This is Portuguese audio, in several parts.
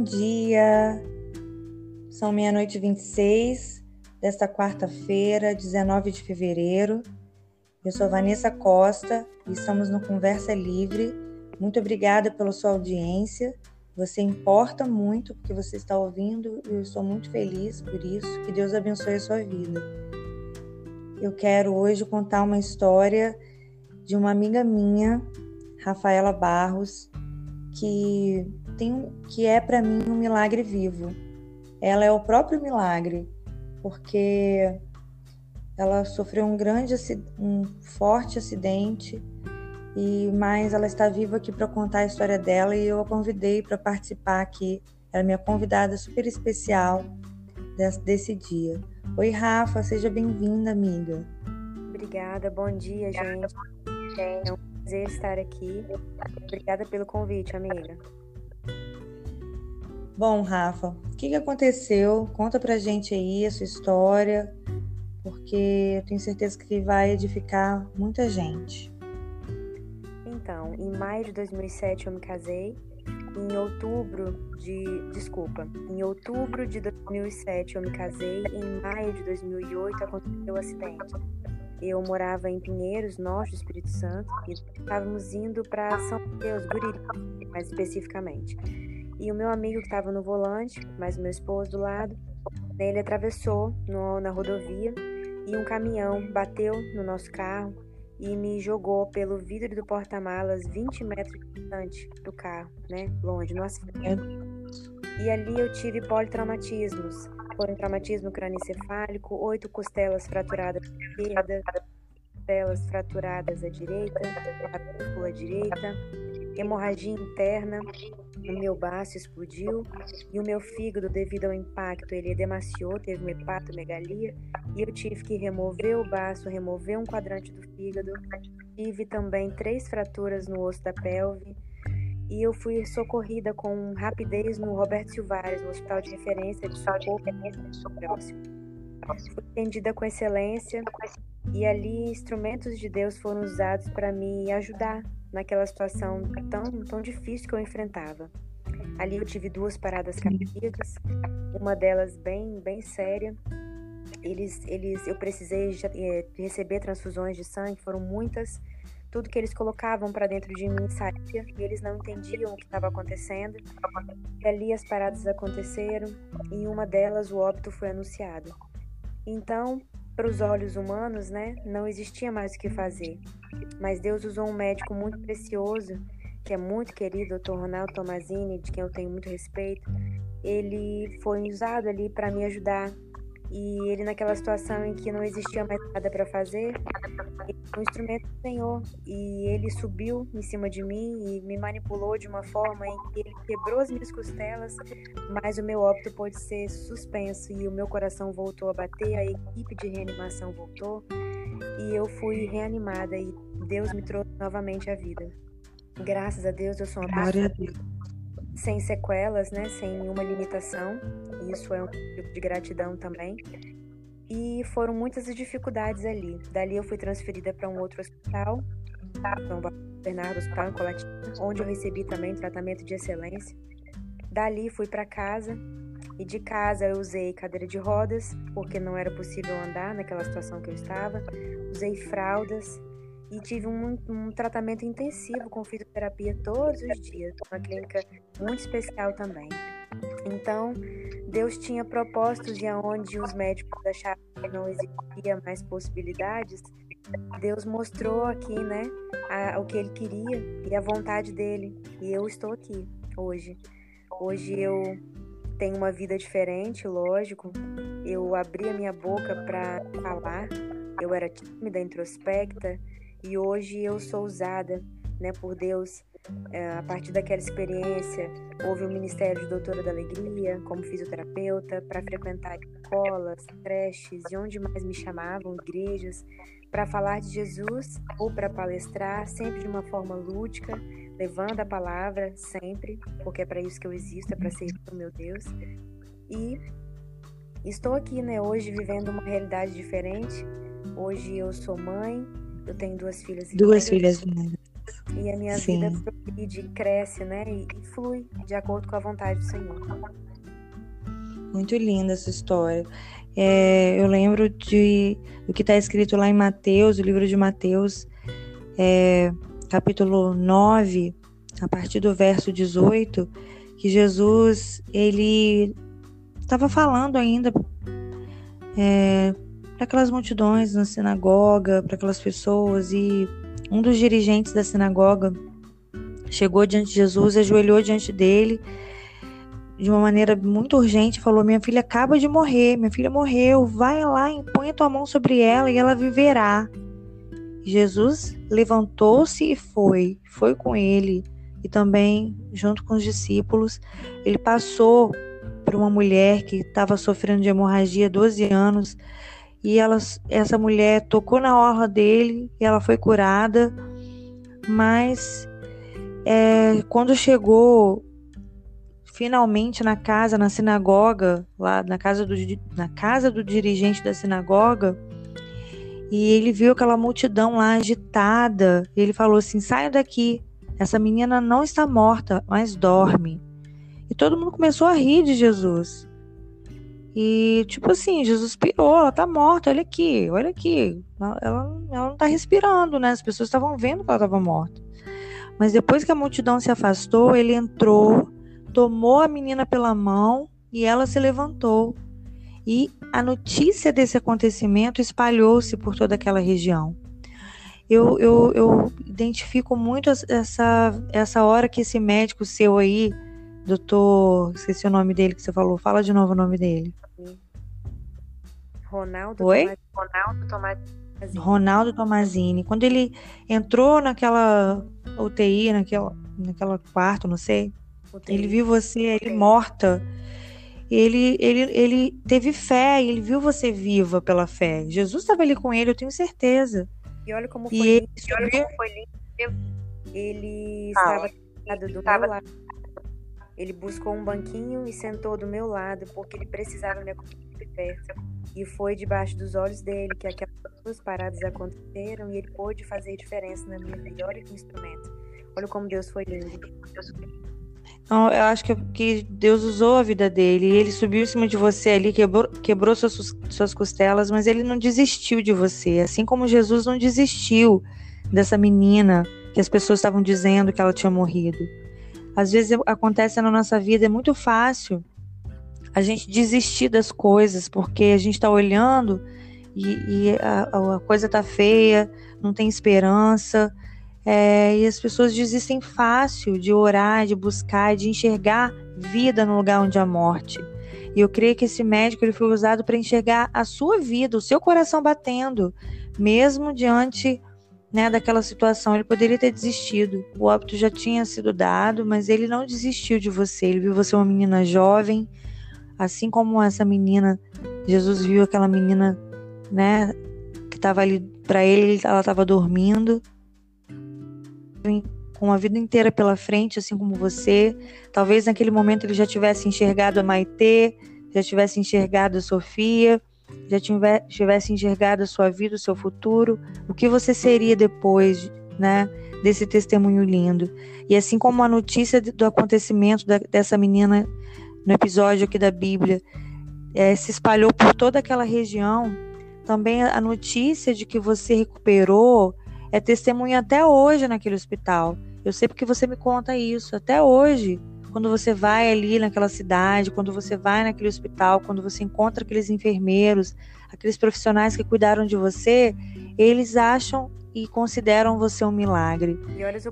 Bom dia! São meia-noite e 26 desta quarta-feira, 19 de fevereiro. Eu sou Vanessa Costa e estamos no Conversa Livre. Muito obrigada pela sua audiência. Você importa muito porque você está ouvindo e eu estou muito feliz por isso. Que Deus abençoe a sua vida. Eu quero hoje contar uma história de uma amiga minha, Rafaela Barros, que tem que é para mim um milagre vivo. Ela é o próprio milagre, porque ela sofreu um grande um forte acidente e mas ela está viva aqui para contar a história dela e eu a convidei para participar aqui. Ela é minha convidada super especial desse, desse dia. Oi, Rafa, seja bem-vinda, amiga. Obrigada, bom dia, gente. É um prazer estar aqui. Obrigada pelo convite, amiga. Bom, Rafa, o que, que aconteceu? Conta pra gente aí a sua história, porque eu tenho certeza que vai edificar muita gente. Então, em maio de 2007 eu me casei. Em outubro de. Desculpa. Em outubro de 2007 eu me casei. Em maio de 2008 aconteceu o acidente. Eu morava em Pinheiros, norte do Espírito Santo, e estávamos indo para São Mateus, Guriri, mais especificamente. E o meu amigo que estava no volante, mais o meu esposo do lado, ele atravessou no, na rodovia e um caminhão bateu no nosso carro e me jogou pelo vidro do porta-malas 20 metros distante do carro, né? Longe, no asfalto. E ali eu tive politraumatismos. Foi um traumatismo crânioencefálico, oito costelas fraturadas à esquerda, costelas fraturadas à direita, a direita, hemorragia interna, o meu baço explodiu e o meu fígado, devido ao impacto, ele edemaciou, teve uma hepatomegalia e eu tive que remover o baço, remover um quadrante do fígado. Tive também três fraturas no osso da pelve e eu fui socorrida com rapidez no Roberto Silvares, no Hospital de Referência de Socorro próximo. Fui atendida com excelência e ali instrumentos de Deus foram usados para me ajudar naquela situação tão, tão difícil que eu enfrentava. Ali eu tive duas paradas cardíacas, uma delas bem, bem séria. Eles, eles, eu precisei é, receber transfusões de sangue, foram muitas. Tudo que eles colocavam para dentro de mim saía e eles não entendiam o que estava acontecendo. E ali as paradas aconteceram e em uma delas o óbito foi anunciado. Então, para os olhos humanos, né, não existia mais o que fazer. Mas Deus usou um médico muito precioso, que é muito querido, o Dr. Ronaldo Tomazini, de quem eu tenho muito respeito. Ele foi usado ali para me ajudar e ele, naquela situação em que não existia mais nada para fazer, um instrumento do Senhor. E ele subiu em cima de mim e me manipulou de uma forma em que ele quebrou as minhas costelas, mas o meu óbito pôde ser suspenso e o meu coração voltou a bater, a equipe de reanimação voltou e eu fui reanimada e Deus me trouxe novamente à vida. Graças a Deus eu sou uma pessoa sem sequelas, né, sem nenhuma limitação. Isso é um tipo de gratidão também. E foram muitas as dificuldades ali. Dali eu fui transferida para um outro hospital, São Bernardo Hospital em Colatina, onde eu recebi também tratamento de excelência. Dali fui para casa e de casa eu usei cadeira de rodas, porque não era possível andar naquela situação que eu estava. Usei fraldas, e tive um, um, tratamento intensivo com fisioterapia todos os dias, uma clínica muito especial também. Então, Deus tinha propósitos e aonde os médicos achavam que não existia mais possibilidades, Deus mostrou aqui, né, a, o que Ele queria e a vontade dele. E eu estou aqui hoje. Hoje eu tenho uma vida diferente, lógico. Eu abri a minha boca para falar. Eu era tímida, introspecta e hoje eu sou usada né, por Deus. É, a partir daquela experiência, houve o Ministério de Doutora da Alegria, como fisioterapeuta, para frequentar escolas, creches e onde mais me chamavam, igrejas, para falar de Jesus ou para palestrar, sempre de uma forma lúdica, levando a palavra sempre, porque é para isso que eu existo, é para servir o meu Deus. E estou aqui, né, hoje vivendo uma realidade diferente. Hoje eu sou mãe, eu tenho duas filhas. Duas filhas. e a minha Sim. vida progride, cresce, né? E, e flui de acordo com a vontade do Senhor. Muito linda essa história. É, eu lembro de do que está escrito lá em Mateus, o livro de Mateus, é, capítulo 9, a partir do verso 18, que Jesus ele estava falando ainda é, para aquelas multidões na sinagoga, para aquelas pessoas, e um dos dirigentes da sinagoga chegou diante de Jesus, ajoelhou diante dele de uma maneira muito urgente, falou: Minha filha acaba de morrer, minha filha morreu, vai lá e põe a tua mão sobre ela e ela viverá. Jesus levantou-se e foi, foi com ele e também junto com os discípulos. Ele passou por uma mulher que estava sofrendo de hemorragia há 12 anos e ela, essa mulher tocou na orla dele e ela foi curada, mas é, quando chegou finalmente na casa, na sinagoga, lá na casa do, na casa do dirigente da sinagoga, e ele viu aquela multidão lá agitada. ele falou assim: saia daqui, essa menina não está morta, mas dorme. E todo mundo começou a rir de Jesus. E, tipo assim, Jesus pirou, ela tá morta, olha aqui, olha aqui. Ela, ela, não tá respirando, né? As pessoas estavam vendo que ela estava morta. Mas depois que a multidão se afastou, ele entrou tomou a menina pela mão e ela se levantou. E a notícia desse acontecimento espalhou-se por toda aquela região. Eu, eu, eu identifico muito essa, essa hora que esse médico seu aí, doutor, esqueci o nome dele que você falou, fala de novo o nome dele. Ronaldo Oi? Ronaldo Tomazini. Ronaldo Tomazini. Quando ele entrou naquela UTI, naquela, naquela quarto, não sei, ele viu você, ele morta. Ele, ele, ele teve fé, ele viu você viva pela fé. Jesus estava ali com ele, eu tenho certeza. E olha como e foi, ele, lindo, olha como foi lindo. Ele ah, estava do estava... meu lado. Ele buscou um banquinho e sentou do meu lado, porque ele precisava me acompanhar perto. E foi debaixo dos olhos dele que aquelas duas paradas aconteceram e ele pôde fazer diferença na minha que instrumento. Olha como Deus foi lindo. Então, eu acho que, que Deus usou a vida dele. Ele subiu em cima de você ali, quebrou, quebrou suas, suas costelas, mas ele não desistiu de você. Assim como Jesus não desistiu dessa menina que as pessoas estavam dizendo que ela tinha morrido. Às vezes acontece na nossa vida, é muito fácil a gente desistir das coisas, porque a gente está olhando e, e a, a coisa tá feia, não tem esperança, é, e as pessoas desistem fácil de orar, de buscar, de enxergar vida no lugar onde há morte. E eu creio que esse médico ele foi usado para enxergar a sua vida, o seu coração batendo, mesmo diante né, daquela situação. Ele poderia ter desistido. O óbito já tinha sido dado, mas ele não desistiu de você. Ele viu você uma menina jovem, assim como essa menina. Jesus viu aquela menina, né, que estava ali para ele, ela estava dormindo com uma vida inteira pela frente, assim como você. Talvez naquele momento ele já tivesse enxergado a Maitê, já tivesse enxergado a Sofia, já tivesse enxergado a sua vida, o seu futuro, o que você seria depois, né, desse testemunho lindo. E assim como a notícia do acontecimento da, dessa menina no episódio aqui da Bíblia é, se espalhou por toda aquela região, também a notícia de que você recuperou, é testemunha até hoje naquele hospital. Eu sei porque você me conta isso. Até hoje, quando você vai ali naquela cidade, quando você vai naquele hospital, quando você encontra aqueles enfermeiros, aqueles profissionais que cuidaram de você, eles acham e consideram você um milagre.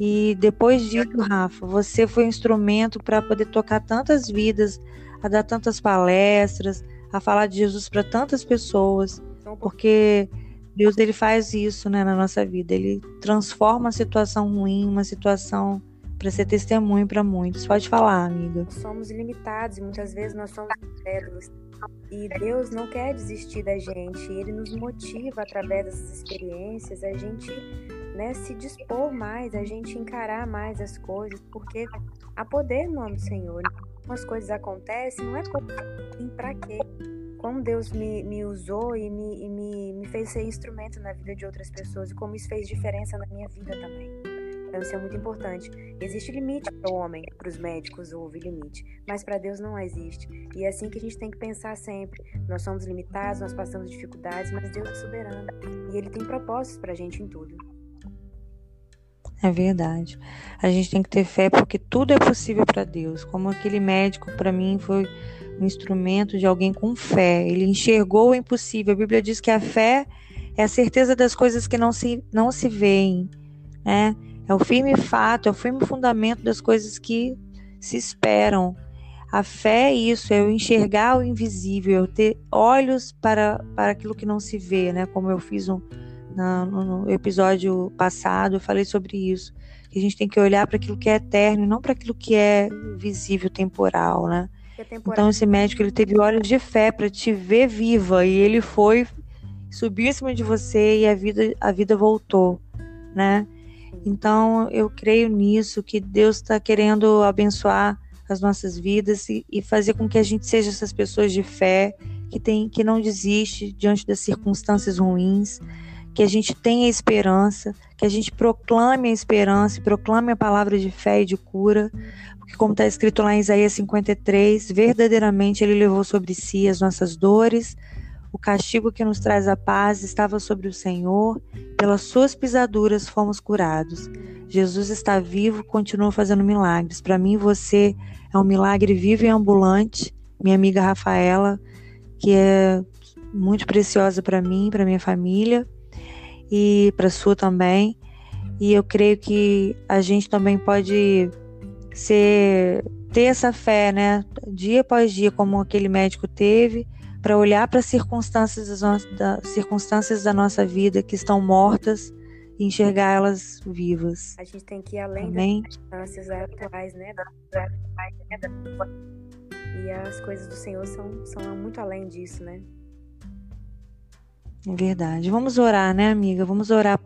E, depois disso, Rafa, você foi um instrumento para poder tocar tantas vidas, a dar tantas palestras, a falar de Jesus para tantas pessoas, porque Deus ele faz isso né, na nossa vida. Ele transforma uma situação ruim, uma situação para ser testemunho para muitos. Pode falar, amiga. Somos limitados e muitas vezes nós somos incrédulos. E Deus não quer desistir da gente. Ele nos motiva através dessas experiências a gente né, se dispor mais, a gente encarar mais as coisas, porque há poder no nome do Senhor. As coisas acontecem, não é para quê? como Deus me, me usou e, me, e me, me fez ser instrumento na vida de outras pessoas e como isso fez diferença na minha vida também. Isso é muito importante. Existe limite para o homem, para os médicos houve limite, mas para Deus não existe. E é assim que a gente tem que pensar sempre. Nós somos limitados, nós passamos dificuldades, mas Deus é soberano e Ele tem propósitos para a gente em tudo. É verdade. A gente tem que ter fé porque tudo é possível para Deus. Como aquele médico, para mim, foi um instrumento de alguém com fé. Ele enxergou o impossível. A Bíblia diz que a fé é a certeza das coisas que não se, não se veem. Né? É o firme fato, é o firme fundamento das coisas que se esperam. A fé é isso, é o enxergar o invisível, é o ter olhos para, para aquilo que não se vê, né? Como eu fiz um, na, no episódio passado, eu falei sobre isso. Que a gente tem que olhar para aquilo que é eterno e não para aquilo que é visível, temporal, né? É temporal. Então esse médico ele teve olhos de fé para te ver viva e ele foi subiu em cima de você e a vida a vida voltou, né? Então eu creio nisso que Deus está querendo abençoar as nossas vidas e, e, fazer com que a gente seja essas pessoas de fé que tem que não desiste diante das circunstâncias ruins, que a gente tenha esperança, que a gente proclame a esperança, proclame a palavra de fé e de cura, porque como está escrito lá em Isaías 53, verdadeiramente ele levou sobre si as nossas dores, o castigo que nos traz a paz estava sobre o Senhor, pelas suas pisaduras fomos curados. Jesus está vivo, continua fazendo milagres. Para mim, você é um milagre vivo e ambulante. Minha amiga Rafaela, que é muito preciosa para mim, para minha família e para sua também. E eu creio que a gente também pode ser ter essa fé, né, dia após dia, como aquele médico teve para olhar para as circunstâncias, das circunstâncias da nossa vida que estão mortas e enxergar elas vivas. A gente tem que ir além Amém? das circunstâncias atuais, né? E as coisas do Senhor são, são muito além disso, né? É verdade. Vamos orar, né, amiga? Vamos orar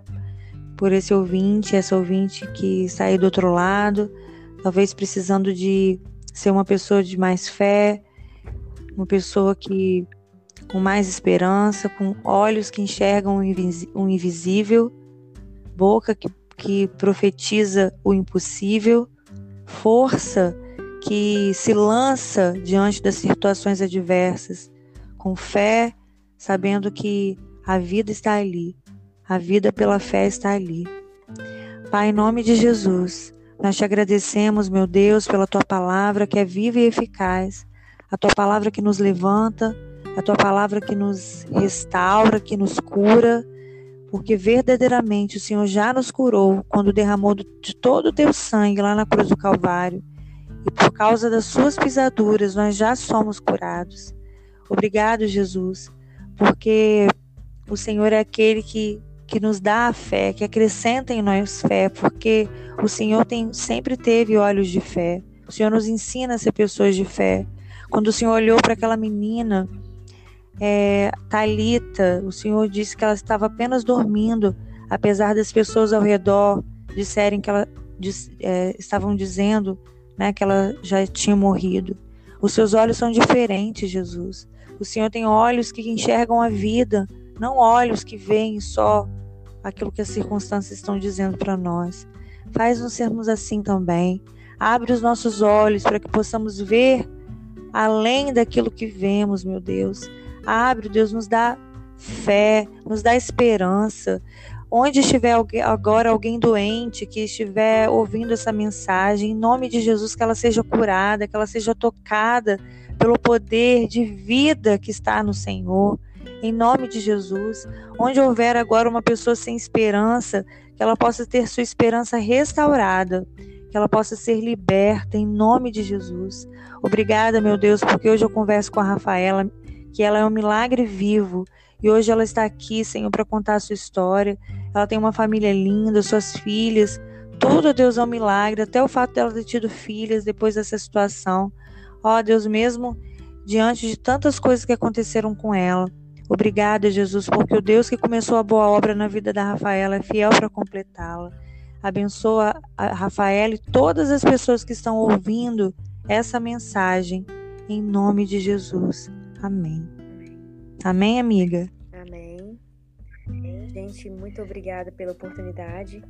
por esse ouvinte, essa ouvinte que saiu do outro lado, talvez precisando de ser uma pessoa de mais fé, uma pessoa que com mais esperança, com olhos que enxergam o invisível, boca que, que profetiza o impossível, força que se lança diante das situações adversas, com fé, sabendo que a vida está ali, a vida pela fé está ali. Pai, em nome de Jesus, nós te agradecemos, meu Deus, pela tua palavra que é viva e eficaz a tua palavra que nos levanta, a tua palavra que nos restaura, que nos cura, porque verdadeiramente o Senhor já nos curou quando derramou de todo o teu sangue lá na cruz do Calvário. E por causa das suas pisaduras nós já somos curados. Obrigado, Jesus, porque o Senhor é aquele que, que nos dá a fé, que acrescenta em nós fé, porque o Senhor tem, sempre teve olhos de fé. O Senhor nos ensina a ser pessoas de fé. Quando o Senhor olhou para aquela menina, é, Talita, o Senhor disse que ela estava apenas dormindo, apesar das pessoas ao redor disserem que ela é, estavam dizendo, né, que ela já tinha morrido. Os seus olhos são diferentes, Jesus. O Senhor tem olhos que enxergam a vida, não olhos que veem só aquilo que as circunstâncias estão dizendo para nós. Faz-nos sermos assim também. Abre os nossos olhos para que possamos ver além daquilo que vemos, meu Deus. Abre, Deus, nos dá fé, nos dá esperança. Onde estiver agora alguém doente que estiver ouvindo essa mensagem, em nome de Jesus, que ela seja curada, que ela seja tocada pelo poder de vida que está no Senhor. Em nome de Jesus, onde houver agora uma pessoa sem esperança, que ela possa ter sua esperança restaurada que ela possa ser liberta em nome de Jesus. Obrigada, meu Deus, porque hoje eu converso com a Rafaela, que ela é um milagre vivo e hoje ela está aqui, Senhor, para contar a sua história. Ela tem uma família linda, suas filhas. Tudo, Deus, é um milagre, até o fato dela ter tido filhas depois dessa situação. Ó, oh, Deus, mesmo diante de tantas coisas que aconteceram com ela. Obrigada, Jesus, porque o Deus que começou a boa obra na vida da Rafaela é fiel para completá-la. Abençoa a Rafael e todas as pessoas que estão ouvindo essa mensagem, em nome de Jesus. Amém. Amém, amiga? Amém. Gente, muito obrigada pela oportunidade.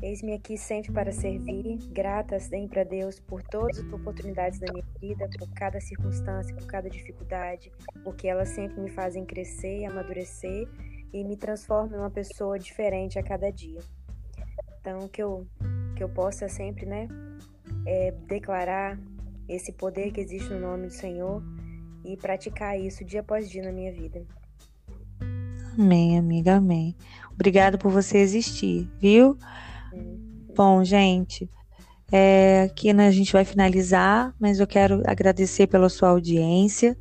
Eis-me aqui sempre para servir, grata sempre a Deus por todas as oportunidades da minha vida, por cada circunstância, por cada dificuldade, porque elas sempre me fazem crescer, amadurecer e me transformam em uma pessoa diferente a cada dia. Então, que eu, que eu possa sempre, né, é, declarar esse poder que existe no nome do Senhor e praticar isso dia após dia na minha vida. Amém, amiga, amém. Obrigada por você existir, viu? Bom, gente, é, aqui né, a gente vai finalizar, mas eu quero agradecer pela sua audiência.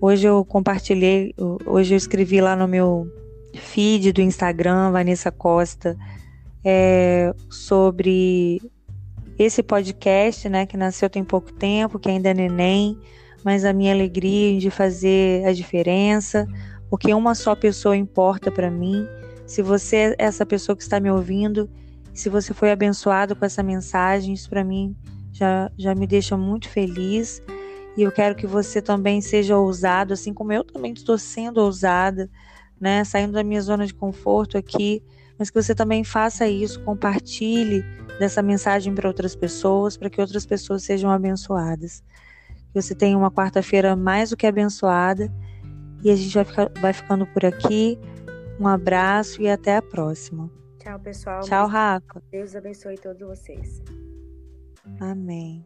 Hoje eu compartilhei, hoje eu escrevi lá no meu feed do Instagram, Vanessa Costa, é, sobre esse podcast, né, que nasceu tem pouco tempo, que ainda é neném, mas a minha alegria de fazer a diferença, porque uma só pessoa importa para mim. Se você é essa pessoa que está me ouvindo, se você foi abençoado com essa mensagem, isso para mim já, já me deixa muito feliz. E eu quero que você também seja ousado, assim como eu também estou sendo ousada, né? Saindo da minha zona de conforto aqui, mas que você também faça isso, compartilhe dessa mensagem para outras pessoas, para que outras pessoas sejam abençoadas. Que você tenha uma quarta-feira mais do que abençoada. E a gente vai, ficar, vai ficando por aqui. Um abraço e até a próxima. Tchau, pessoal. Tchau, Rafa. Deus abençoe todos vocês. Amém.